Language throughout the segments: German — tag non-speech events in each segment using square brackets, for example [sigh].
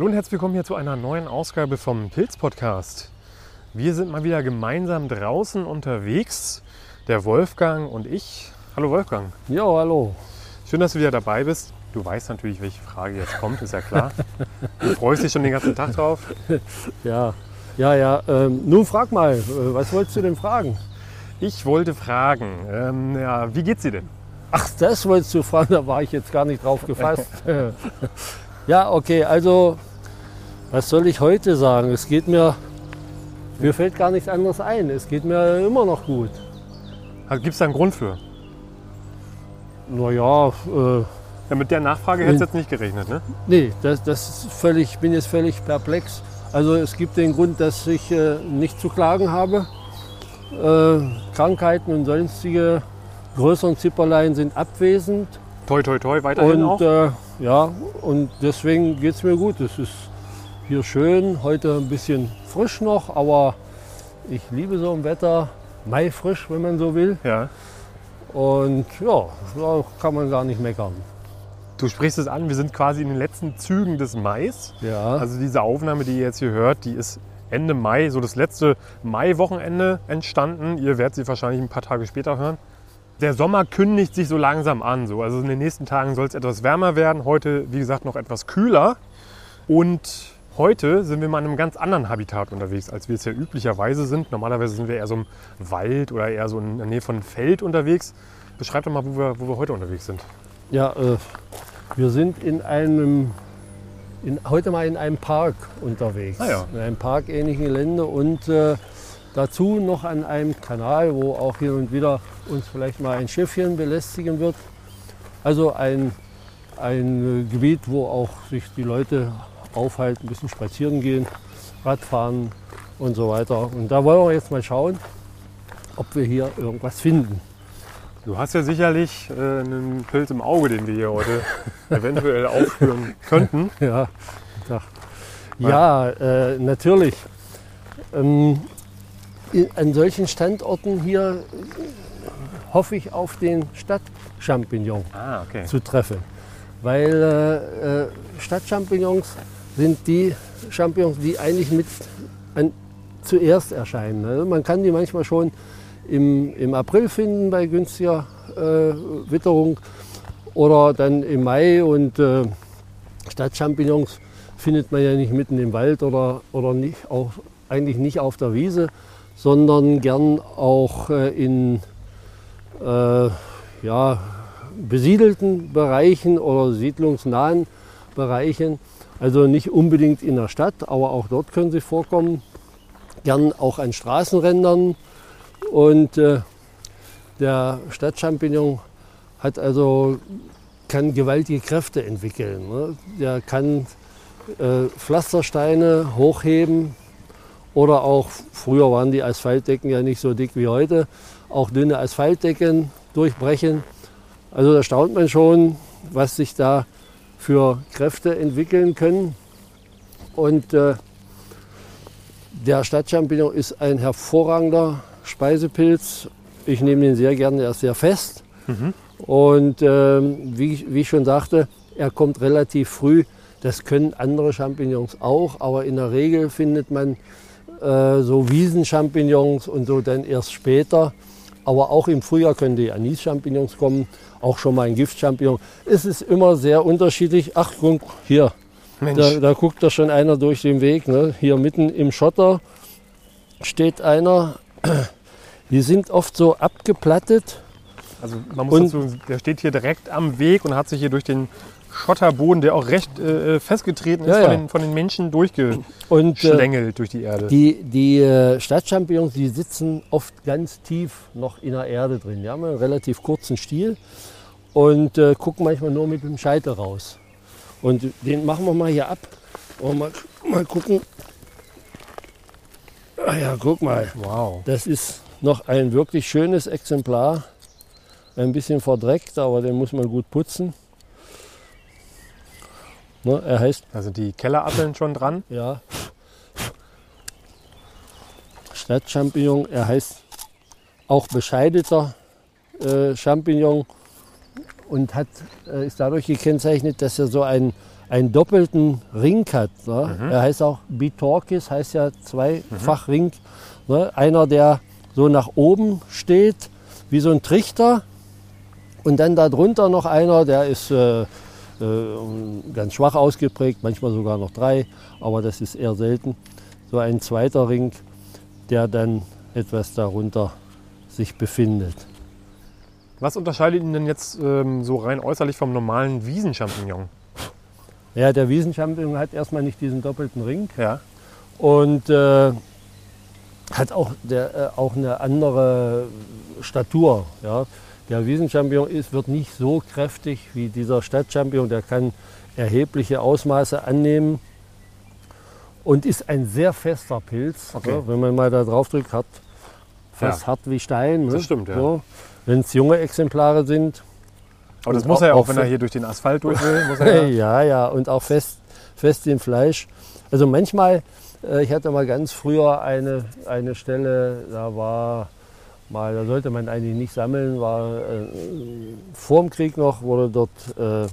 Hallo und herzlich willkommen hier zu einer neuen Ausgabe vom Pilz Podcast. Wir sind mal wieder gemeinsam draußen unterwegs, der Wolfgang und ich. Hallo Wolfgang. Ja, hallo. Schön, dass du wieder dabei bist. Du weißt natürlich, welche Frage jetzt kommt, ist ja klar. Du freust dich schon den ganzen Tag drauf. [laughs] Ja, ja, ja. Ähm, nun frag mal, äh, was wolltest du denn fragen? Ich wollte fragen, ähm, ja, wie geht's dir denn? Ach, das wolltest du fragen, [laughs] da war ich jetzt gar nicht drauf gefasst. [laughs] ja, okay, also, was soll ich heute sagen? Es geht mir, mir fällt gar nichts anderes ein. Es geht mir immer noch gut. Gibt es da einen Grund für? Naja, äh, Ja, mit der Nachfrage hättest du jetzt nicht gerechnet, ne? nee, das, das ist völlig, ich bin jetzt völlig perplex. Also es gibt den Grund, dass ich äh, nicht zu klagen habe. Äh, Krankheiten und sonstige größeren Zipperlein sind abwesend. Toi, toi, toi, weiterhin auch. Und äh, ja, und deswegen geht es mir gut. Es ist hier schön, heute ein bisschen frisch noch, aber ich liebe so ein Wetter. Mai frisch, wenn man so will. Ja. Und ja, da kann man gar nicht meckern. Du sprichst es an, wir sind quasi in den letzten Zügen des Mais. Ja, Also diese Aufnahme, die ihr jetzt hier hört, die ist Ende Mai, so das letzte Mai-Wochenende entstanden. Ihr werdet sie wahrscheinlich ein paar Tage später hören. Der Sommer kündigt sich so langsam an. So. Also in den nächsten Tagen soll es etwas wärmer werden. Heute, wie gesagt, noch etwas kühler. Und heute sind wir mal in einem ganz anderen Habitat unterwegs, als wir es ja üblicherweise sind. Normalerweise sind wir eher so im Wald oder eher so in der Nähe von einem Feld unterwegs. Beschreib doch mal, wo wir, wo wir heute unterwegs sind. ja äh, wir sind in einem, in, heute mal in einem Park unterwegs. Ah ja. In einem parkähnlichen Gelände und äh, dazu noch an einem Kanal, wo auch hier und wieder uns vielleicht mal ein Schiffchen belästigen wird. Also ein, ein äh, Gebiet, wo auch sich die Leute aufhalten, ein bisschen spazieren gehen, Radfahren und so weiter. Und da wollen wir jetzt mal schauen, ob wir hier irgendwas finden. Du hast ja sicherlich äh, einen Pilz im Auge, den wir hier heute [laughs] eventuell aufführen könnten. [laughs] Ja, ja äh, natürlich. Ähm, an solchen Standorten hier äh, hoffe ich auf den Stadtchampignon Ah, okay. zu treffen. Weil äh, äh, Stadtchampignons sind die Champignons, die eigentlich mit an, zuerst erscheinen. Also man kann die manchmal schon im, im April finden bei günstiger äh, Witterung oder dann im Mai. Und äh, Stadtchampignons findet man ja nicht mitten im Wald oder, oder nicht, auch eigentlich nicht auf der Wiese, sondern gern auch äh, in äh, ja, besiedelten Bereichen oder siedlungsnahen Bereichen. Also nicht unbedingt in der Stadt, aber auch dort können sie vorkommen. Gern auch an Straßenrändern. Und äh, der Stadtchampignon hat also, kann gewaltige Kräfte entwickeln. Ne? Der kann äh, Pflastersteine hochheben oder auch, früher waren die Asphaltdecken ja nicht so dick wie heute, auch dünne Asphaltdecken durchbrechen. Also da staunt man schon, was sich da für Kräfte entwickeln können. Und äh, der Stadtchampignon ist ein hervorragender Speisepilz. Ich nehme ihn sehr gerne, er ist sehr fest. Und ähm, wie, ich- wie ich schon sagte, er kommt relativ früh. Das können andere Champignons auch, aber in der Regel findet man äh, so Wiesenchampignons und so dann erst später. Aber auch im Frühjahr können die Anis-Champignons kommen, auch schon mal ein Giftchampignon. Es ist immer sehr unterschiedlich. Ach, guck, hier, da, da guckt da schon einer durch den Weg. Ne? Hier mitten im Schotter steht einer. [clears throat] Die sind oft so abgeplattet. also man muss und- dazu, der steht hier direkt am Weg und hat sich hier durch den Schotterboden, der auch recht äh, festgetreten ist, Ja, von, ja. den, von den Menschen äh, durchgeschlängelt durch die Erde. die, die äh, Stadtchampignons, die sitzen oft ganz tief noch in der Erde drin. Die haben einen relativ kurzen Stiel und äh, gucken manchmal nur mit dem Scheitel raus. Und den machen wir mal hier ab. Und mal, mal gucken. Ah ja, guck mal. wow. Das ist noch ein wirklich schönes Exemplar. Ein bisschen verdreckt, aber den muss man gut putzen. Ne, er heißt, sind die Kellerasseln schon dran. ja, Stadtchampignon. Er heißt auch bescheideter äh, Champignon und hat, äh, ist dadurch gekennzeichnet, dass er so einen, einen doppelten Ring hat. Ne? Er heißt auch Bitorkis, heißt ja Zweifachring. Ne? Einer, der so nach oben steht, wie so ein Trichter. Und dann darunter noch einer, der ist äh, ganz schwach ausgeprägt, manchmal sogar noch drei, aber das ist eher selten. So ein zweiter Ring, der dann etwas darunter sich befindet. Was unterscheidet ihn denn jetzt ähm, so rein äußerlich vom normalen Wiesenchampignon? Ja, der Wiesenchampignon hat erstmal nicht diesen doppelten Ring Ja. und äh, hat auch, der, äh, auch eine andere Statur. Ja. Der Wiesenchampignon ist, wird nicht so kräftig wie dieser Stadtchampignon, der kann erhebliche Ausmaße annehmen und ist ein sehr fester Pilz. Okay. Ja, wenn man mal da drauf drückt, hart, fast Ja. hart wie Stein. Ne? Das stimmt, ja. So. Wenn es junge Exemplare sind, Aber das muss er ja auch- auch, wenn er hier durch den Asphalt durch will. Muss er [laughs] ja. ja, ja, und auch fest, fest im Fleisch. Also manchmal, äh, ich hatte mal ganz früher eine, eine Stelle, da war mal, da sollte man eigentlich nicht sammeln, war äh, vor dem Krieg noch, wurde dort äh,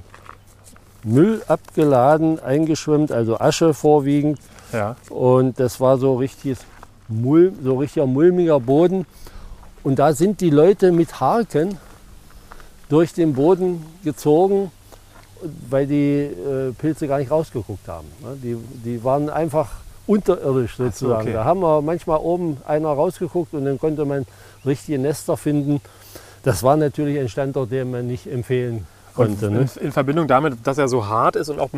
Müll abgeladen, eingeschwemmt, also Asche vorwiegend. ja. Und das war so richtiges Mul so richtiger mulmiger Boden. Und da sind die Leute mit Harken durch den Boden gezogen, weil die äh, Pilze gar nicht rausgeguckt haben. ne? Die, die waren einfach unterirdisch so, sozusagen. okay. Da haben wir manchmal oben einer rausgeguckt und dann konnte man richtige Nester finden. Das war natürlich ein Standort, den man nicht empfehlen Und konnte. Ne? in, in Verbindung damit, dass er so hart ist und auch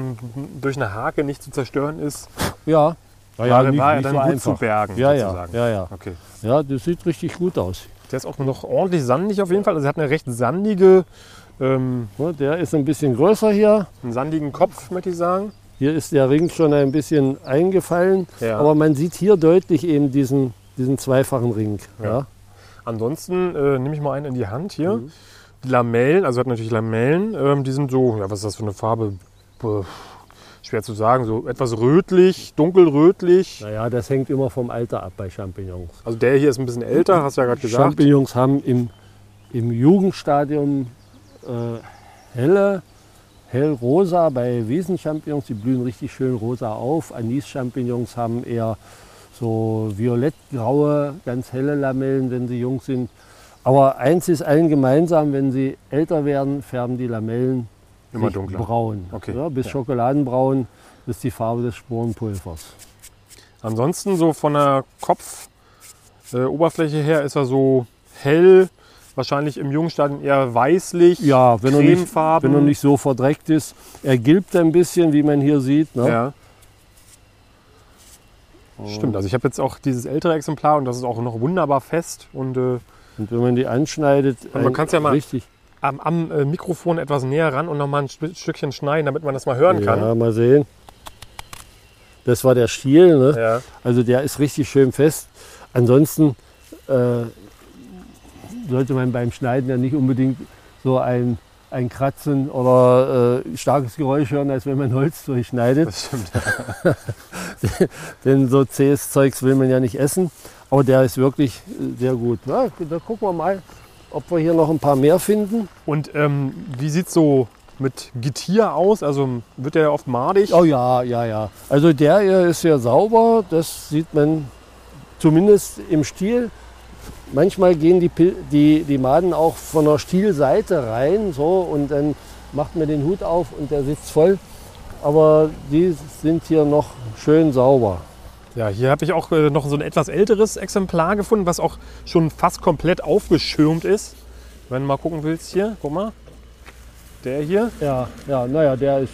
durch eine Hake nicht zu zerstören ist, Ja, war, er- war er dann gut zu bergen. Ja, ja, sozusagen. ja, ja. Okay. Ja, das sieht richtig gut aus. Der ist auch noch ordentlich sandig auf jeden Fall. Also er hat eine recht sandige, ähm, Der ist ein bisschen größer hier. einen sandigen Kopf, möchte ich sagen. Hier ist der Ring schon ein bisschen eingefallen, Ja. aber man sieht hier deutlich eben diesen, diesen zweifachen Ring. Ja. Ansonsten äh, nehme ich mal einen in die Hand hier. Mhm. Die Lamellen, also hat natürlich Lamellen, ähm, die sind so, ja, was ist das für eine Farbe? Puh, schwer zu sagen, so etwas rötlich, dunkelrötlich. Naja, das hängt immer vom Alter ab bei Champignons. Also der hier ist ein bisschen älter, hast du ja gerade gesagt. Champignons haben im, im Jugendstadium äh, helle, hellrosa. Bei Wiesenchampignons, die blühen richtig schön rosa auf. Anis-Champignons haben eher so violettgraue, ganz helle Lamellen, wenn sie jung sind. Aber eins ist allen gemeinsam, wenn sie älter werden, färben die Lamellen Immer dunkler. braun. Okay, Ja, bis ja. Schokoladenbraun ist die Farbe des Sporenpulvers. Ansonsten so von der Kopfoberfläche äh, her ist er so hell, wahrscheinlich im Jungstadium eher weißlich. Ja, wenn er, nicht, Cremefarben. wenn er nicht so verdreckt ist. Er gilbt ein bisschen, wie man hier sieht. Ne? Ja. Stimmt, also ich habe jetzt auch dieses ältere Exemplar und das ist auch noch wunderbar fest und äh, Und wenn man die anschneidet, man ein- kann's ja mal- richtig. am, am äh, Mikrofon etwas näher ran und nochmal ein Stück- Stückchen schneiden, damit man das mal hören kann. Ja, mal sehen. Das war der Stiel. Ne? Ja. Also der ist richtig schön fest. Ansonsten äh, sollte man beim Schneiden ja nicht unbedingt so ein, ein Kratzen oder äh, starkes Geräusch hören, als wenn man Holz durchschneidet. Das stimmt. [laughs] Denn so zähes Zeugs will man ja nicht essen. Aber der ist wirklich äh, sehr gut. Ja, da gucken wir mal, ob wir hier noch ein paar mehr finden. Und ähm, wie sieht es so mit Getier aus? Also wird der oft madig? Oh ja, ja, ja. Also der hier ist sehr sauber. Das sieht man zumindest im Stiel. Manchmal gehen die, die, die Maden auch von der Stielseite rein so, und dann macht man den Hut auf und der sitzt voll. Aber die sind hier noch schön sauber. Ja, hier habe ich auch äh, noch so ein etwas älteres Exemplar gefunden, was auch schon fast komplett aufgeschirmt ist. Wenn du mal gucken willst hier, guck mal. Der hier. Ja, ja, naja, der ist,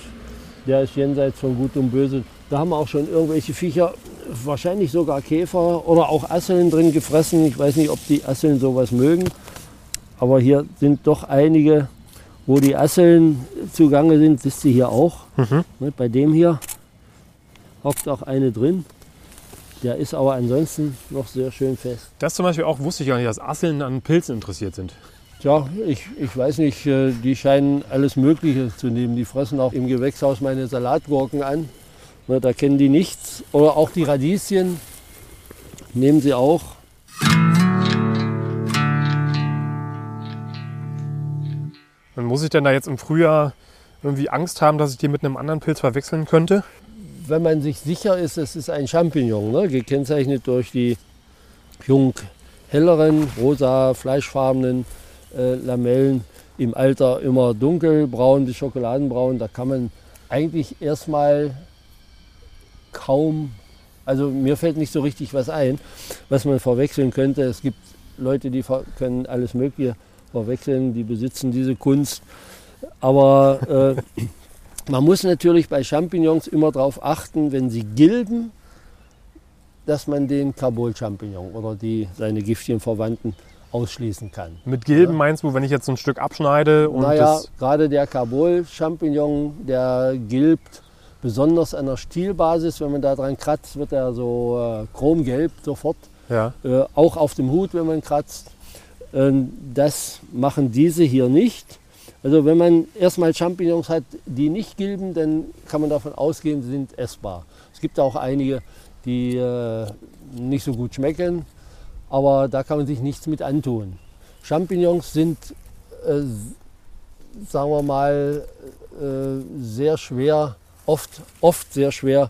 der ist jenseits von Gut und Böse. Da haben wir auch schon irgendwelche Viecher, wahrscheinlich sogar Käfer oder auch Asseln drin gefressen. Ich weiß nicht, ob die Asseln sowas mögen. Aber hier sind doch einige, wo die Asseln zugange sind. Siehst du hier auch. Ne, bei dem hier hockt auch eine drin. Der ist aber ansonsten noch sehr schön fest. Das zum Beispiel auch wusste ich gar nicht, dass Asseln an Pilzen interessiert sind. Tja, ich, ich weiß nicht, äh, die scheinen alles Mögliche zu nehmen. Die fressen auch im Gewächshaus meine Salatgurken an. Na, da kennen die nichts. Oder auch die Radieschen nehmen sie auch. Und muss ich denn da jetzt im Frühjahr irgendwie Angst haben, dass ich die mit einem anderen Pilz verwechseln könnte? Wenn man sich sicher ist, es ist ein Champignon, ne? gekennzeichnet durch die jung helleren, rosa, fleischfarbenen äh, Lamellen, im Alter immer dunkelbraun bis schokoladenbraun. Da kann man eigentlich erstmal kaum, also mir fällt nicht so richtig was ein, was man verwechseln könnte. Es gibt Leute, die können alles Mögliche verwechseln, die besitzen diese Kunst. Aber äh, man muss natürlich bei Champignons immer darauf achten, wenn sie gilben, dass man den Carbol-Champignon oder die, seine giftigen Verwandten ausschließen kann. Mit Gilben ja. meinst du, wenn ich jetzt so ein Stück abschneide? Und naja, gerade der Carbol-Champignon, der gilbt besonders an der Stielbasis. Wenn man da dran kratzt, wird er so äh, chromgelb sofort. Ja. Äh, auch auf dem Hut, wenn man kratzt. Ähm, das machen diese hier nicht. Also wenn man erstmal Champignons hat, die nicht gilben, dann kann man davon ausgehen, sie sind essbar. Es gibt auch einige, die äh, nicht so gut schmecken, aber da kann man sich nichts mit antun. Champignons sind, äh, sagen wir mal, äh, sehr schwer, oft, oft sehr schwer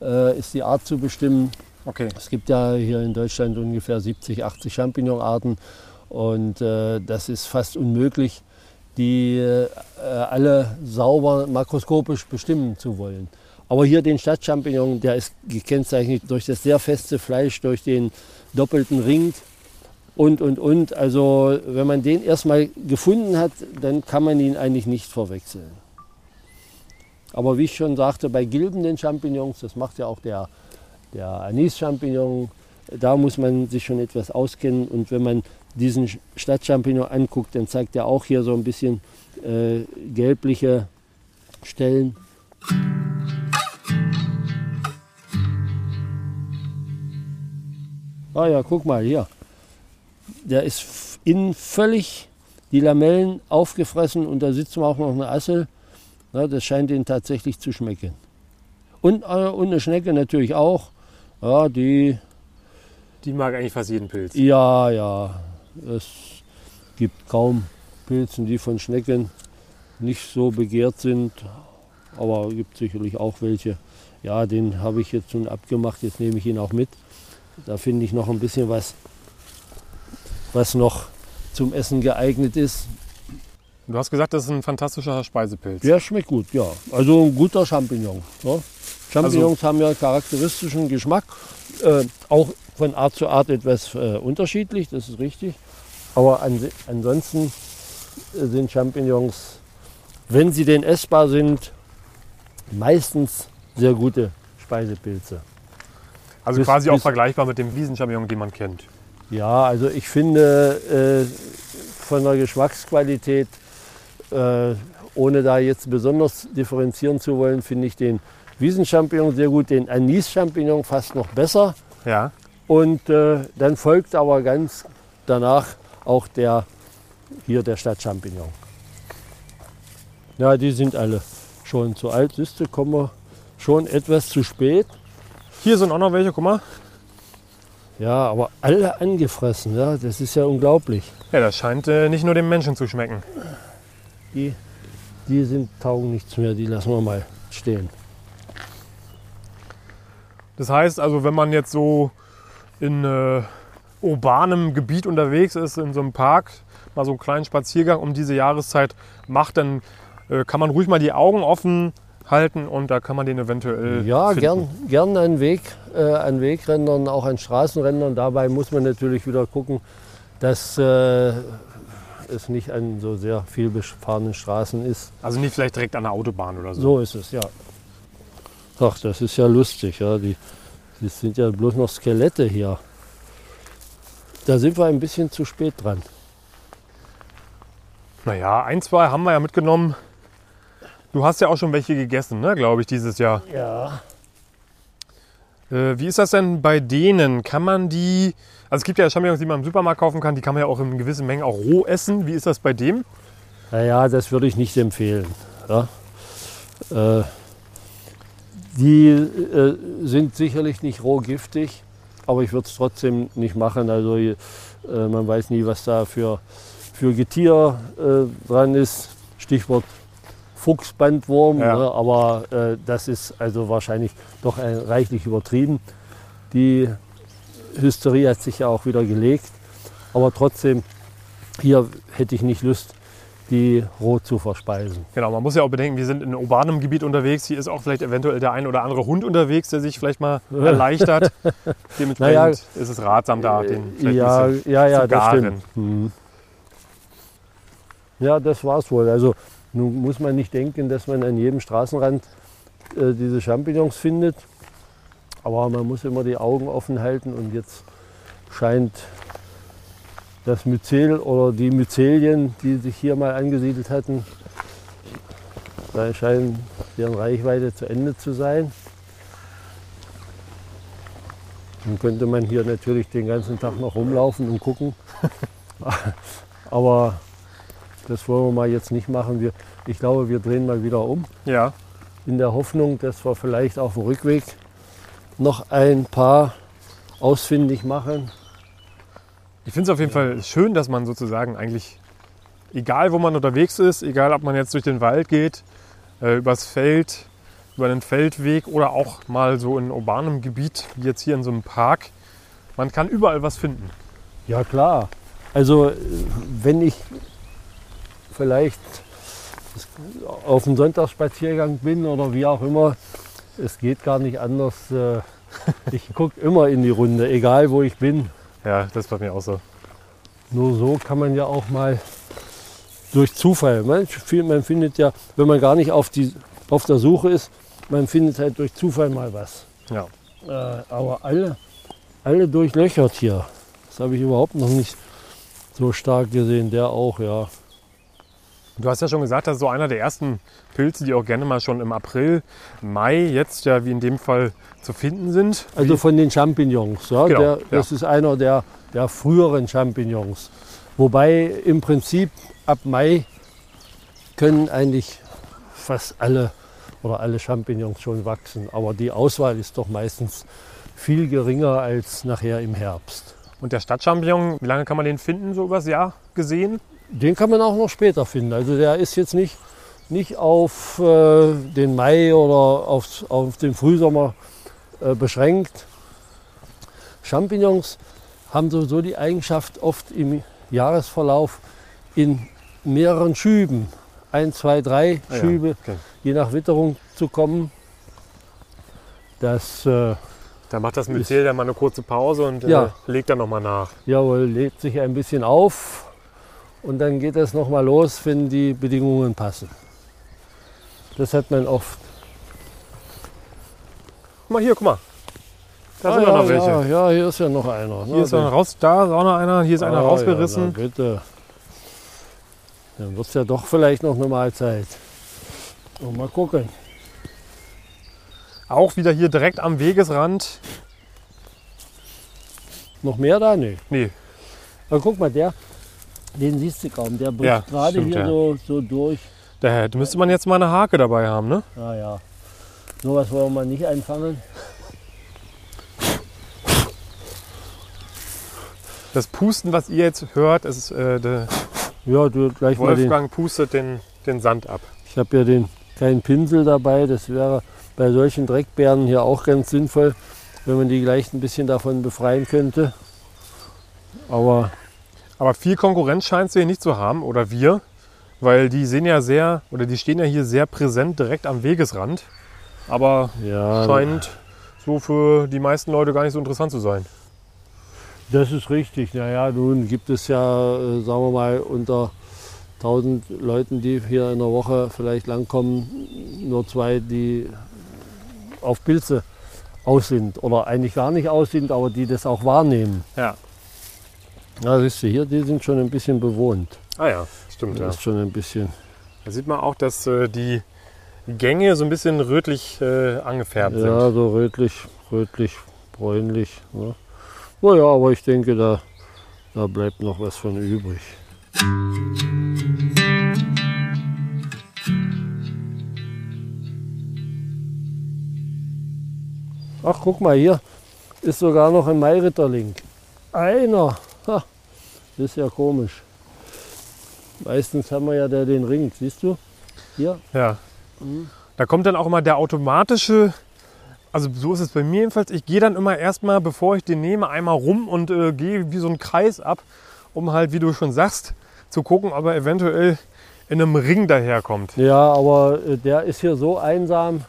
äh, ist die Art zu bestimmen. Okay. Es gibt ja hier in Deutschland ungefähr 70, 80 Champignonarten und äh, das ist fast unmöglich, die äh, alle sauber makroskopisch bestimmen zu wollen. Aber hier den Stadtchampignon, der ist gekennzeichnet durch das sehr feste Fleisch, durch den doppelten Ring und, und, und. Also wenn man den erstmal gefunden hat, dann kann man ihn eigentlich nicht verwechseln. Aber wie ich schon sagte, bei gilbenden Champignons, das macht ja auch der, der Anis-Champignon, da muss man sich schon etwas auskennen. Und wenn man diesen Stadtchampignon anguckt, dann zeigt er auch hier so ein bisschen äh, gelbliche Stellen. Ah ja, guck mal hier. Der ist innen völlig die Lamellen aufgefressen und da sitzt auch noch eine Assel. Ja, das scheint ihn tatsächlich zu schmecken. Und, äh, und eine Schnecke natürlich auch. Ja, die. Die mag eigentlich fast jeden Pilz. Ja, ja. Es gibt kaum Pilzen, die von Schnecken nicht so begehrt sind. Aber es gibt sicherlich auch welche. Ja, den habe ich jetzt schon abgemacht. Jetzt nehme ich ihn auch mit. Da finde ich noch ein bisschen was, was noch zum Essen geeignet ist. Du hast gesagt, das ist ein fantastischer Speisepilz. Der schmeckt gut, ja. Also ein guter Champignon. Ne? Champignons also, haben ja charakteristischen Geschmack. Äh, auch von Art zu Art etwas äh, unterschiedlich, das ist richtig. Aber an, ansonsten sind Champignons, wenn sie denn essbar sind, meistens sehr gute Speisepilze. Also bis, quasi auch vergleichbar mit dem Wiesenchampignon, den man kennt. Ja, also ich finde äh, von der Geschmacksqualität, äh, ohne da jetzt besonders differenzieren zu wollen, finde ich den Wiesenchampignon sehr gut, den Anis-Champignon fast noch besser. Ja. Und äh, dann folgt aber ganz danach auch der hier der Stadtchampignon. Ja, die sind alle schon zu alt. Du, kommen wir schon etwas zu spät. Hier sind auch noch welche, guck mal. Ja, aber alle angefressen, ja, das ist ja unglaublich. Ja, das scheint äh, nicht nur dem Menschen zu schmecken. Die, die sind taugen nichts mehr, die lassen wir mal stehen. Das heißt also, wenn man jetzt so in äh, urbanem Gebiet unterwegs ist, in so einem Park, mal so einen kleinen Spaziergang um diese Jahreszeit macht, dann äh, kann man ruhig mal die Augen offen halten und da kann man den eventuell. Ja, finden. gern, gern an, Weg, äh, an Wegrändern, auch an Straßenrändern. Dabei muss man natürlich wieder gucken, dass äh, es nicht an so sehr viel befahrenen Straßen ist. Also nicht vielleicht direkt an der Autobahn oder so. So ist es, ja. Ach, das ist ja lustig. Ja. Die, das sind ja bloß noch Skelette hier. Da sind wir ein bisschen zu spät dran. Naja, ein, zwei haben wir ja mitgenommen. Du hast ja auch schon welche gegessen, ne, glaube ich, dieses Jahr. Ja. Äh, wie ist das denn bei denen? Kann man die, also es gibt ja Champignons, die man im Supermarkt kaufen kann, die kann man ja auch in gewissen Mengen auch roh essen. Wie ist das bei dem? Naja, das würde ich nicht empfehlen. Ja? Äh, die äh, sind sicherlich nicht roh giftig, aber ich würde es trotzdem nicht machen. Also äh, man weiß nie, was da für, für Getier äh, dran ist. Stichwort Fuchsbandwurm, Ja. ne, aber äh, das ist also wahrscheinlich doch ein, reichlich übertrieben. Die Hysterie hat sich ja auch wieder gelegt, aber trotzdem, hier hätte ich nicht Lust, die roh zu verspeisen. Genau, man muss ja auch bedenken, wir sind in urbanem Gebiet unterwegs. Hier ist auch vielleicht eventuell der ein oder andere Hund unterwegs, der sich vielleicht mal [laughs] erleichtert. Dementsprechend Naja, ist es ratsam, da den vielleicht ja, ja, ja, zu das garen. stimmt. Mhm. Ja, das war's wohl. Also nun muss man nicht denken, dass man an jedem Straßenrand äh, diese Champignons findet. Aber man muss immer die Augen offen halten und jetzt scheint das Myzel oder die Myzelien, die sich hier mal angesiedelt hatten, da scheinen deren Reichweite zu Ende zu sein. Dann könnte man hier natürlich den ganzen Tag noch rumlaufen und gucken. [laughs] Aber das wollen wir mal jetzt nicht machen. Wir, ich glaube, wir drehen mal wieder um, Ja, in der Hoffnung, dass wir vielleicht auf dem Rückweg noch ein paar ausfindig machen. ich finde es auf jeden Fall schön, dass man sozusagen eigentlich, egal wo man unterwegs ist, egal ob man jetzt durch den Wald geht, äh, übers Feld, über einen Feldweg oder auch mal so in urbanem Gebiet, wie jetzt hier in so einem Park, man kann überall was finden. Ja klar. Also äh, wenn ich vielleicht auf einem Sonntagsspaziergang bin oder wie auch immer, es geht gar nicht anders. äh, [laughs] Ich gucke immer in die Runde, egal wo ich bin. Ja, das war mir auch so. Nur so kann man ja auch mal durch Zufall. Man, man findet ja, wenn man gar nicht auf, die, auf der Suche ist, man findet halt durch Zufall mal was. Ja. Äh, aber alle, alle durchlöchert hier. Das habe ich überhaupt noch nicht so stark gesehen. Der auch, ja. Du hast ja schon gesagt, das ist so einer der ersten Pilze, die auch gerne mal schon im April, Mai jetzt ja wie in dem Fall zu finden sind. Also von den Champignons. Ja, Genau, der, das ist einer der, der früheren Champignons. Wobei im Prinzip ab Mai können eigentlich fast alle oder alle Champignons schon wachsen. Aber die Auswahl ist doch meistens viel geringer als nachher im Herbst. Und der Stadtchampignon, wie lange kann man den finden, so übers Jahr gesehen? Den kann man auch noch später finden. Also der ist jetzt nicht, nicht auf äh, den Mai oder auf, auf den Frühsommer äh, beschränkt. Champignons haben sowieso die Eigenschaft, oft im Jahresverlauf in mehreren Schüben, ein, zwei, drei Ah ja, Schübe, okay. je nach Witterung zu kommen. Das äh, Da macht das Myzel dann mal eine kurze Pause und äh, Ja. legt dann nochmal nach. jawohl, lädt sich ein bisschen auf und dann geht es nochmal los, wenn die Bedingungen passen. Das hat man oft. Guck mal hier, guck mal. Da Ah, sind ja, noch welche. Ja, ja, hier ist ja noch einer. Hier ist einer raus, da ist auch noch einer, hier ist einer Ah, rausgerissen. Ja, bitte. Dann wird es ja doch vielleicht noch eine Mahlzeit. Und mal gucken. Auch wieder hier direkt am Wegesrand. Noch mehr da? Nee. Nee, Aber guck mal, der, den siehst du kaum. Der bricht Ja, gerade stimmt, hier ja. so, so durch. da müsste man jetzt mal eine Hake dabei haben, ne? Ah ja. So was wollen wir nicht einfangen. Das Pusten, was ihr jetzt hört, ist äh, der Ja, du gleich mal den. Wolfgang pustet den, den Sand ab. Ich habe ja den kleinen Pinsel dabei. Das wäre bei solchen Dreckbären hier auch ganz sinnvoll, wenn man die gleich ein bisschen davon befreien könnte. Aber Aber viel Konkurrenz scheinst du hier nicht zu haben, oder wir, weil die sehen ja sehr, oder die stehen ja hier sehr präsent direkt am Wegesrand. Aber ja, scheint so für die meisten Leute gar nicht so interessant zu sein. Das ist richtig. Naja, nun gibt es ja, äh, sagen wir mal, unter 1000 Leuten, die hier in der Woche vielleicht langkommen, nur zwei, die auf Pilze aus sind. Oder eigentlich gar nicht aus sind, aber die das auch wahrnehmen. Ja. Ja, siehst du, hier, die sind schon ein bisschen bewohnt. Ah ja, stimmt. Ja. Das ist schon ein bisschen. Da sieht man auch, dass äh, die Gänge so ein bisschen rötlich äh, angefärbt Ja, sind. so rötlich, rötlich, bräunlich. Ne? Naja, aber ich denke, da, da bleibt noch was von übrig. Ach, guck mal, hier ist sogar noch ein Mairitterling. Einer. Ha, das ist ja komisch. Meistens haben wir ja da den Ring, siehst du? Hier. Ja. Mhm. Da kommt dann auch immer der automatische, also so ist es bei mir jedenfalls, ich gehe dann immer erstmal, bevor ich den nehme, einmal rum und äh, gehe wie so einen Kreis ab, um halt, wie du schon sagst, zu gucken, ob er eventuell in einem Ring daherkommt. Ja, aber äh, der ist hier so einsam.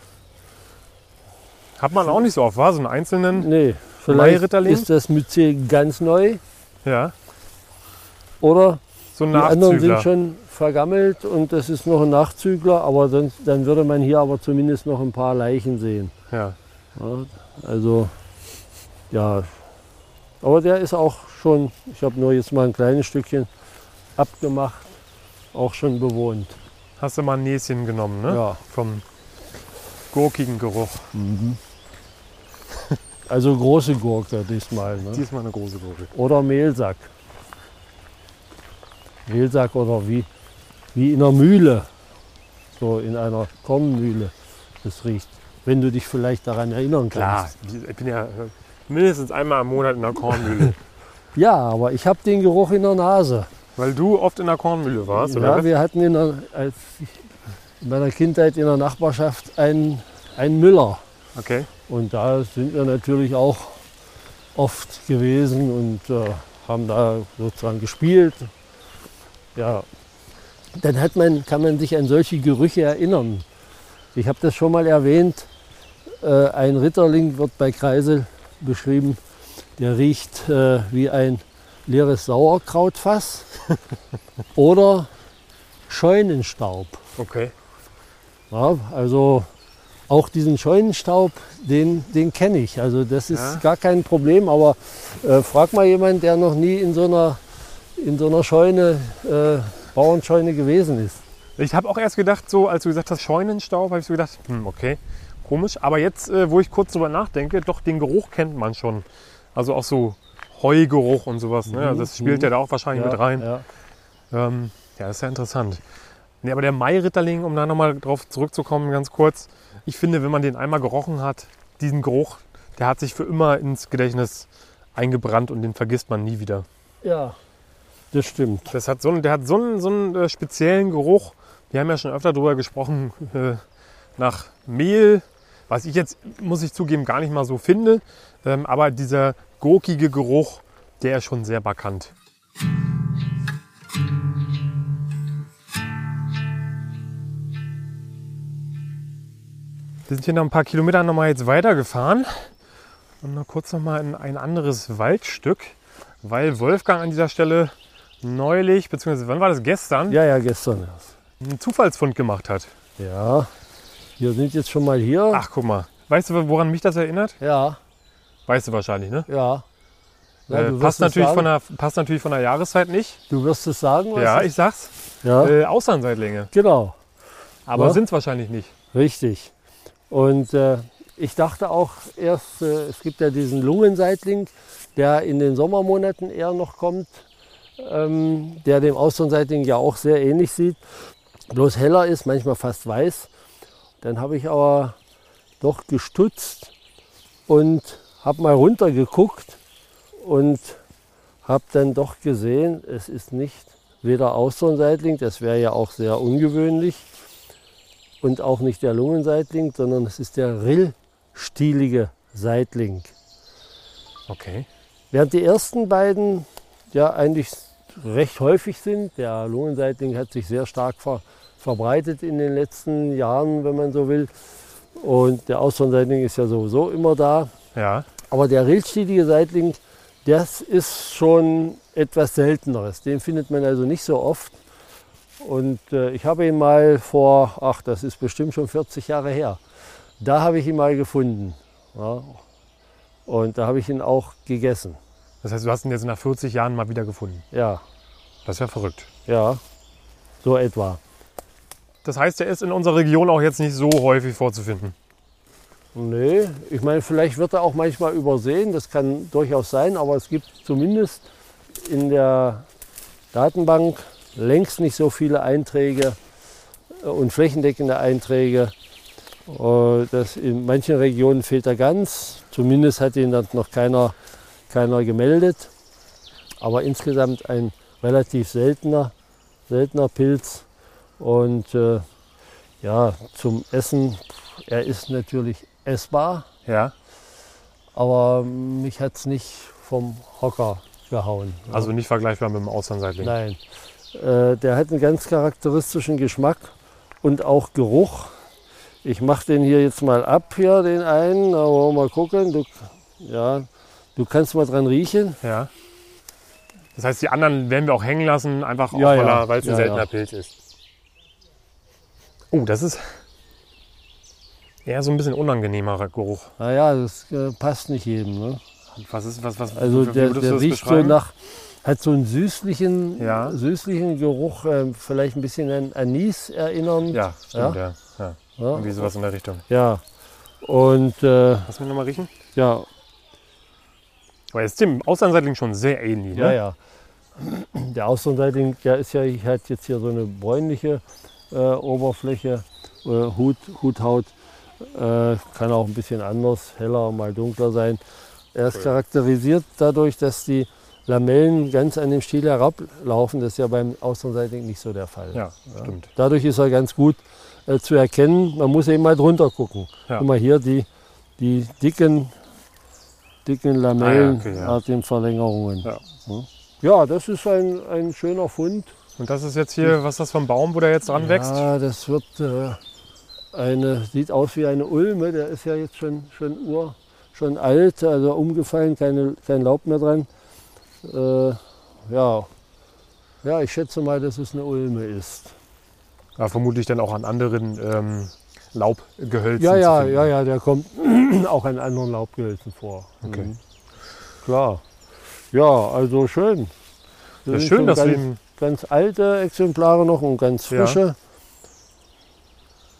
Hat man auch nicht so oft, war so einen einzelnen, Nee, vielleicht ist das Mütze ganz neu. Ja, Oder so die anderen sind schon vergammelt und das ist noch ein Nachzügler, aber sonst, dann würde man hier aber zumindest noch ein paar Leichen sehen. Ja. Ja, also, ja. Aber der ist auch schon, ich habe nur jetzt mal ein kleines Stückchen abgemacht, auch schon bewohnt. Hast du mal ein Näschen genommen, ne? Ja. Vom gurkigen Geruch. [laughs] Also große Gurke diesmal. Ne? Diesmal eine große Gurke. Oder Mehlsack. Mehlsack oder wie, wie in einer Mühle. So in einer Kornmühle. Das riecht. Wenn du dich vielleicht daran erinnern Klar, kannst. ich bin ja äh, mindestens einmal im Monat in der Kornmühle. [laughs] Ja, aber ich habe den Geruch in der Nase. Weil du oft in der Kornmühle warst, oder? Ja, wir hatten in, der, in meiner Kindheit in der Nachbarschaft einen, einen Müller. Okay. Und da sind wir natürlich auch oft gewesen und äh, haben da sozusagen gespielt. Ja, dann hat man, kann man sich an solche Gerüche erinnern. Ich habe das schon mal erwähnt. Äh, ein Ritterling wird bei Kreisel beschrieben, der riecht äh, wie ein leeres Sauerkrautfass [laughs] oder Scheunenstaub. Okay. Ja, also auch diesen Scheunenstaub, den, den kenne ich. Also das ist Ja. gar kein Problem. Aber äh, frag mal jemand, der noch nie in so einer, in so einer Scheune, äh, Bauernscheune gewesen ist. Ich habe auch erst gedacht, so als du gesagt hast, Scheunenstaub, habe ich so gedacht, hm, okay, komisch. Aber jetzt, äh, wo ich kurz drüber nachdenke, doch den Geruch kennt man schon. Also auch so Heugeruch und sowas. Ne? Also das spielt ja da auch wahrscheinlich mit rein. Ja. Ähm, ja, ist ja interessant. Nee, aber der Mai-Ritterling, um da nochmal drauf zurückzukommen, ganz kurz. Ich finde, wenn man den einmal gerochen hat, diesen Geruch, der hat sich für immer ins Gedächtnis eingebrannt und den vergisst man nie wieder. ja, das stimmt. Das hat so, der hat so einen, so einen äh, speziellen Geruch. Wir haben ja schon öfter darüber gesprochen, äh, nach Mehl, was ich jetzt, muss ich zugeben, gar nicht mal so finde. Ähm, aber dieser gurkige Geruch, der ist schon sehr markant. Wir sind hier noch ein paar Kilometer noch mal jetzt weitergefahren und noch kurz noch mal in ein anderes Waldstück, weil Wolfgang an dieser Stelle neulich, beziehungsweise wann war das gestern, Ja, ja, gestern erst. einen Zufallsfund gemacht hat. Ja, wir sind jetzt schon mal hier. Ach, guck mal. Weißt du, woran mich das erinnert? Ja, Weißt du wahrscheinlich, ne? ja. Ja, äh, wirst passt, es natürlich sagen. von der, passt natürlich von der Jahreszeit nicht. du wirst es sagen, was Ja, es- ich sag's. ja Äh, Austernseitlinge. genau. Aber Ja. sind's wahrscheinlich nicht. Richtig. Und äh, ich dachte auch erst, äh, es gibt ja diesen Lungenseitling, der in den Sommermonaten eher noch kommt, ähm, der dem Austernseitling ja auch sehr ähnlich sieht, bloß heller ist, manchmal fast weiß. Dann habe ich aber doch gestutzt und habe mal runtergeguckt und habe dann doch gesehen, es ist nicht weder Austernseitling, das wäre ja auch sehr ungewöhnlich, und auch nicht der Lungenseitling, sondern es ist der Rillstielige Seitling. Okay. Während die ersten beiden ja eigentlich recht häufig sind, der Lungenseitling hat sich sehr stark ver verbreitet in den letzten Jahren, wenn man so will. Und der Austernseitling ist ja sowieso immer da. Ja. Aber der Rillstielige Seitling, das ist schon etwas Selteneres. Den findet man also nicht so oft. Und äh, ich habe ihn mal vor, ach, das ist bestimmt schon 40 Jahre her, da habe ich ihn mal gefunden. Ja. Und da habe ich ihn auch gegessen. Das heißt, du hast ihn jetzt nach 40 Jahren mal wieder gefunden. Ja, Das ist ja verrückt. ja, so etwa. Das heißt, er ist in unserer Region auch jetzt nicht so häufig vorzufinden. Nee, ich meine, vielleicht wird er auch manchmal übersehen, das kann durchaus sein, aber es gibt zumindest in der Datenbank längst nicht so viele Einträge äh, und flächendeckende Einträge. Äh, Das in manchen Regionen fehlt er ganz, zumindest hat ihn dann noch keiner, keiner gemeldet. Aber insgesamt ein relativ seltener, seltener Pilz. Und äh, Ja, zum Essen, er ist natürlich essbar, Ja. aber mich hat es nicht vom Hocker gehauen. Also nicht vergleichbar mit dem Austernseitling. Nein. Äh, der hat einen ganz charakteristischen Geschmack und auch Geruch. Ich mache den hier jetzt mal ab, hier den einen, aber mal gucken. Du, ja, du kannst mal dran riechen. Ja. Das heißt, die anderen werden wir auch hängen lassen, einfach auch, Ja, weil, ja. weil es ein Ja, seltener. Pilz ist. Oh, das ist eher so ein bisschen unangenehmerer Geruch. Naja, das äh, passt nicht jedem. Ne? Was ist, was, was, Also der, der das riecht so nach, hat so einen süßlichen, Ja. süßlichen Geruch, äh, vielleicht ein bisschen an Anis erinnern. Ja, stimmt, ja. ja. Ja, Irgendwie sowas in der Richtung. ja. Und äh, Lass mich nochmal riechen. ja, Aber ist dem Austernseitling schon sehr ähnlich. ja, Ne? ja. Der Außenseitigen, der ist ja, hat jetzt hier so eine bräunliche äh, Oberfläche, äh, Hut, Huthaut. Äh, kann auch ein bisschen anders, heller, mal dunkler sein. Er ist Cool. charakterisiert dadurch, dass die Lamellen ganz an dem Stiel herablaufen. Das ist ja beim Außenseitigen nicht so der Fall. Ja, stimmt. Dadurch ist er ganz gut äh, zu erkennen. Man muss eben mal drunter gucken. Ja. Guck mal hier die, die dicken, dicken Lamellen, okay, ja. Art den Verlängerungen. Ja. Ja, das ist ein, ein schöner Fund. Und das ist jetzt hier, was ist das für ein Baum, wo der jetzt dran wächst? Ja, das wird äh, eine, sieht aus wie eine Ulme. Der ist ja jetzt schon, schon ur, schon alt, also umgefallen, keine, kein Laub mehr dran. Äh, ja. ja, ich schätze mal, dass es eine Ulme ist. Ja, vermutlich dann auch an anderen ähm, Laubgehölzen Ja, ja, ja, ja, der kommt [clears throat] auch an anderen Laubgehölzen vor. Okay. Mhm. Klar. Ja, also schön. Das Ja, schön, dass ganz, du ihn, ganz alte Exemplare noch und ganz Ja, frische.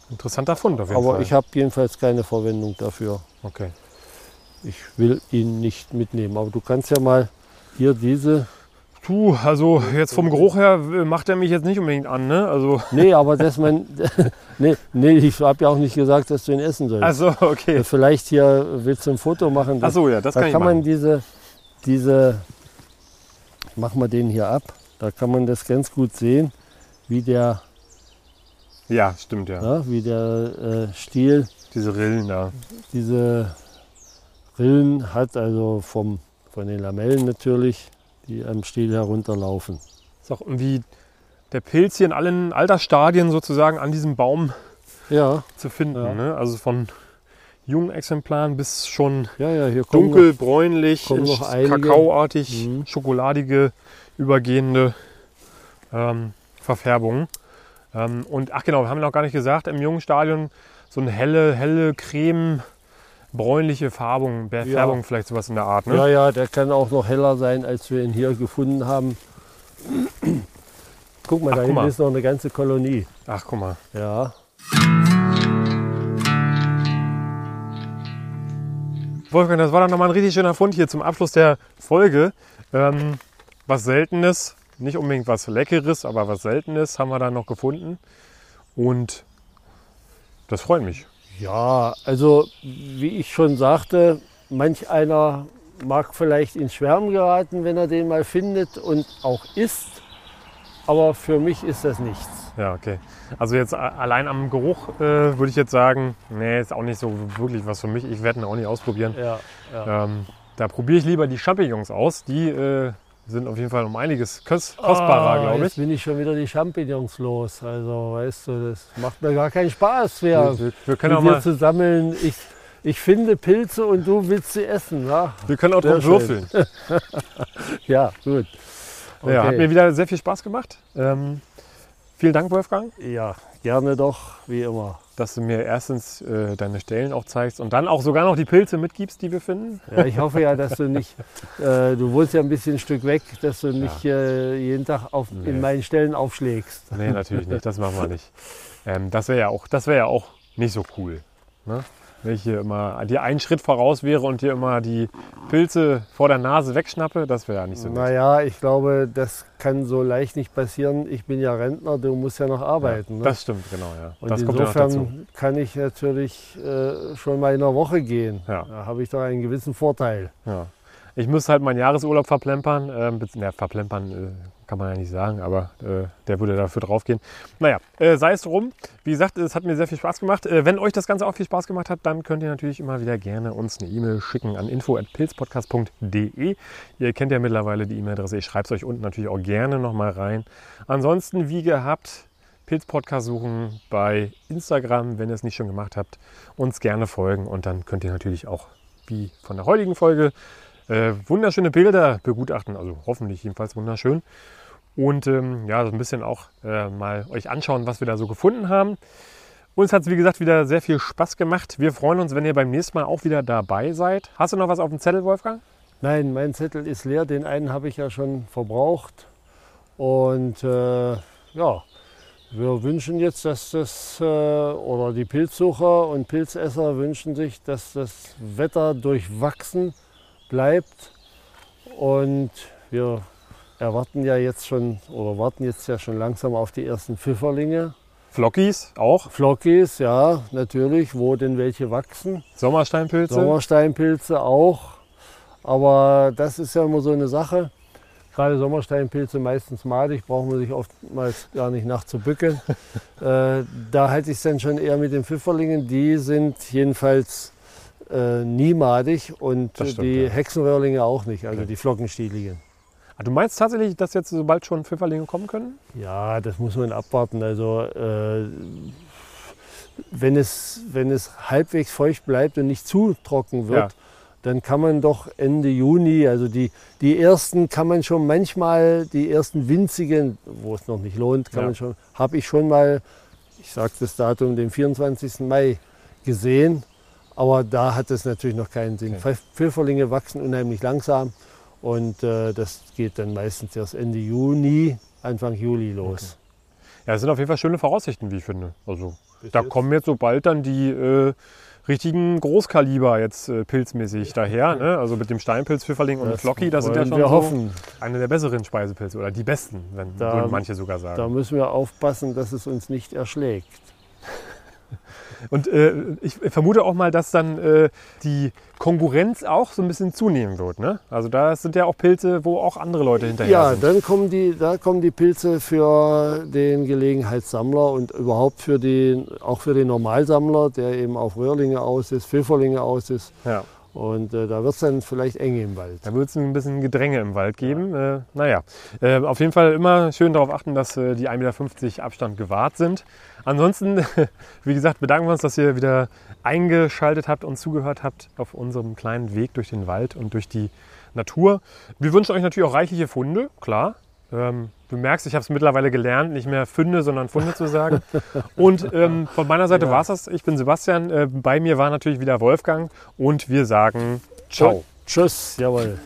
interessanter Fund auf jeden aber Fall. ich habe jedenfalls keine Verwendung dafür. okay. Ich will ihn nicht mitnehmen. Aber du kannst ja mal hier diese. Puh, also jetzt vom Geruch her äh, macht er mich jetzt nicht unbedingt an, ne? Also, Nee, aber dass man. [laughs] nee, nee, ich habe ja auch nicht gesagt, dass du ihn essen sollst. also okay. Äh, Vielleicht hier willst du ein Foto machen. Ach so, ja, das da kann kann, man diese, diese, machen wir den hier ab, da kann man das ganz gut sehen, wie der, Ja, stimmt, ja. ja, wie der äh, Stiel Diese Rillen da. diese Rillen hat, also vom, von den Lamellen natürlich, die am Stiel herunterlaufen. Ist auch irgendwie der Pilz hier in allen Altersstadien sozusagen an diesem Baum Ja, zu finden. Ja. Ne? Also von jungen Exemplaren bis schon ja, ja, dunkel, bräunlich, noch einige. kakaoartig, Mhm. schokoladige, übergehende ähm, Verfärbungen. Ähm, und ach genau, wir haben noch gar nicht gesagt, im jungen Stadion so eine helle, helle Creme, bräunliche Färbung, Ja. Färbung vielleicht sowas in der Art. Ne? ja, ja, der kann auch noch heller sein, als wir ihn hier gefunden haben. Guck mal, Ach, da hinten mal. ist noch eine ganze Kolonie. Ach, guck mal. Ja, Wolfgang, das war dann nochmal ein richtig schöner Fund hier zum Abschluss der Folge. Ähm, was Seltenes, nicht unbedingt was Leckeres, aber was Seltenes haben wir dann noch gefunden. Und das freut mich. Ja, also wie ich schon sagte, manch einer mag vielleicht ins Schwärmen geraten, wenn er den mal findet und auch isst. Aber für mich ist das nichts. Ja, okay. Also jetzt allein am Geruch äh, würde ich jetzt sagen, nee, ist auch nicht so wirklich was für mich. Ich werde ihn auch nicht ausprobieren. Ja, ja. Ähm, da probiere ich lieber die Champignons aus. Die äh, sind auf jeden Fall um einiges kos kostbarer, Ah, glaube Jetzt ich. bin ich schon wieder die Champignons los. Also, weißt du, das macht mir gar keinen Spaß mehr, Wir, wir, können auch mal, zu sammeln. Ich, ich finde Pilze und du willst sie essen. Ja, wir können auch drauf würfeln. [laughs] ja gut. Ja, hat Okay. mir wieder sehr viel Spaß gemacht. Ähm, vielen Dank, Wolfgang, Ja, gerne doch, wie immer. dass du mir erstens äh, deine Stellen auch zeigst und dann auch sogar noch die Pilze mitgibst, die wir finden. Ja, ich hoffe ja, dass du nicht, [laughs] äh, du wohnst ja ein bisschen ein Stück weg, dass du nicht äh, jeden Tag auf, Nee. in meinen Stellen aufschlägst. Nee, natürlich nicht. Das machen wir [laughs] nicht. Ähm, das wäre ja, auch- das ja auch nicht so cool. Ne? Wenn ich hier immer dir einen Schritt voraus wäre und dir immer die Pilze vor der Nase wegschnappe, das wäre ja nicht so nett. Naja, ich glaube, das kann so leicht nicht passieren. Ich bin ja Rentner, du musst ja noch arbeiten. ne? Das stimmt, genau. Ja. Und das kommt ja insofern kann ich natürlich äh, schon mal in der Woche gehen. Ja. Da habe ich doch einen gewissen Vorteil. Ja. Ich muss halt meinen Jahresurlaub verplempern. Ähm, ja, verplempern äh, kann man ja nicht sagen, aber äh, der würde dafür draufgehen. Naja, äh, sei es drum. Wie gesagt, es hat mir sehr viel Spaß gemacht. Äh, wenn euch das Ganze auch viel Spaß gemacht hat, dann könnt ihr natürlich immer wieder gerne uns eine E-Mail schicken an info.pilzpodcast.de. Ihr kennt ja mittlerweile die E-Mail-Adresse. Ich schreibe es euch unten natürlich auch gerne nochmal rein. Ansonsten, wie gehabt, Pilzpodcast suchen bei Instagram, wenn ihr es nicht schon gemacht habt. Uns gerne folgen und dann könnt ihr natürlich auch, wie von der heutigen Folge, äh, wunderschöne Bilder begutachten. Also hoffentlich jedenfalls wunderschön und ähm, ja, so ein bisschen auch äh, mal euch anschauen, was wir da so gefunden haben. Uns hat es, wie gesagt, wieder sehr viel Spaß gemacht. Wir freuen uns, wenn ihr beim nächsten Mal auch wieder dabei seid. Hast du noch was auf dem Zettel, Wolfgang? Nein, mein Zettel ist leer. Den einen habe ich ja schon verbraucht. Und äh, ja, wir wünschen jetzt, dass das, äh, oder die Pilzsucher und Pilzesser wünschen sich, dass das Wetter durchwachsen bleibt. Und wir erwarten ja jetzt schon oder warten jetzt ja schon langsam auf die ersten Pfifferlinge. Flockis auch? Flockis, ja, natürlich, wo denn welche wachsen. Sommersteinpilze? Sommersteinpilze auch. Aber das ist ja immer so eine Sache. Gerade Sommersteinpilze meistens madig, brauchen wir sich oftmals gar nicht nachzubücken. [laughs] äh, da halte ich es dann schon eher mit den Pfifferlingen. Die sind jedenfalls äh, nie madig und stimmt, die ja. Hexenröhrlinge auch nicht, also okay. die Flockenstieligen. Ah, du meinst tatsächlich, dass jetzt sobald schon Pfifferlinge kommen können? Ja, das muss man abwarten. Also äh, wenn, es, wenn es halbwegs feucht bleibt und nicht zu trocken wird, ja. dann kann man doch Ende Juni, also die, die ersten kann man schon manchmal, die ersten winzigen, wo es noch nicht lohnt, kann ja. man schon, habe ich schon mal, ich sage das Datum, den 24. Mai gesehen. Aber da hat es natürlich noch keinen Sinn. Okay. Pfifferlinge wachsen unheimlich langsam. Und äh, das geht dann meistens erst Ende Juni, Anfang Juli los. Okay. Ja, das sind auf jeden Fall schöne Voraussichten, wie ich finde. Also Bis da jetzt? kommen jetzt so bald dann die äh, richtigen Großkaliber jetzt äh, pilzmäßig daher. Ne? Also mit dem Steinpilzpfifferling und Flocky, das sind ja schon so eine der besseren Speisepilze oder die besten, wenn da, manche sogar sagen. Da müssen wir aufpassen, dass es uns nicht erschlägt. Und äh, ich vermute auch mal, dass dann äh, die Konkurrenz auch so ein bisschen zunehmen wird. Ne? Also da sind ja auch Pilze, wo auch andere Leute hinterher ja, sind. Ja, dann kommen die, da kommen die Pilze für den Gelegenheitssammler und überhaupt für den, auch für den Normalsammler, der eben auf Röhrlinge aus ist, Pfifferlinge aus ist. Ja. Und äh, da wird es dann vielleicht eng im Wald. Da wird es ein bisschen Gedränge im Wald geben. Ja. Äh, naja, äh, auf jeden Fall immer schön darauf achten, dass äh, die 1,50 Meter Abstand gewahrt sind. Ansonsten, [laughs] wie gesagt, bedanken wir uns, dass ihr wieder eingeschaltet habt und zugehört habt auf unserem kleinen Weg durch den Wald und durch die Natur. Wir wünschen euch natürlich auch reichliche Funde, klar. Ähm, du merkst, ich habe es mittlerweile gelernt, nicht mehr Funde, sondern Funde zu sagen. [laughs] Und ähm, von meiner Seite ja. war es das. Ich bin Sebastian. Äh, bei mir war natürlich wieder Wolfgang und wir sagen Ciao. Tschüss, jawohl.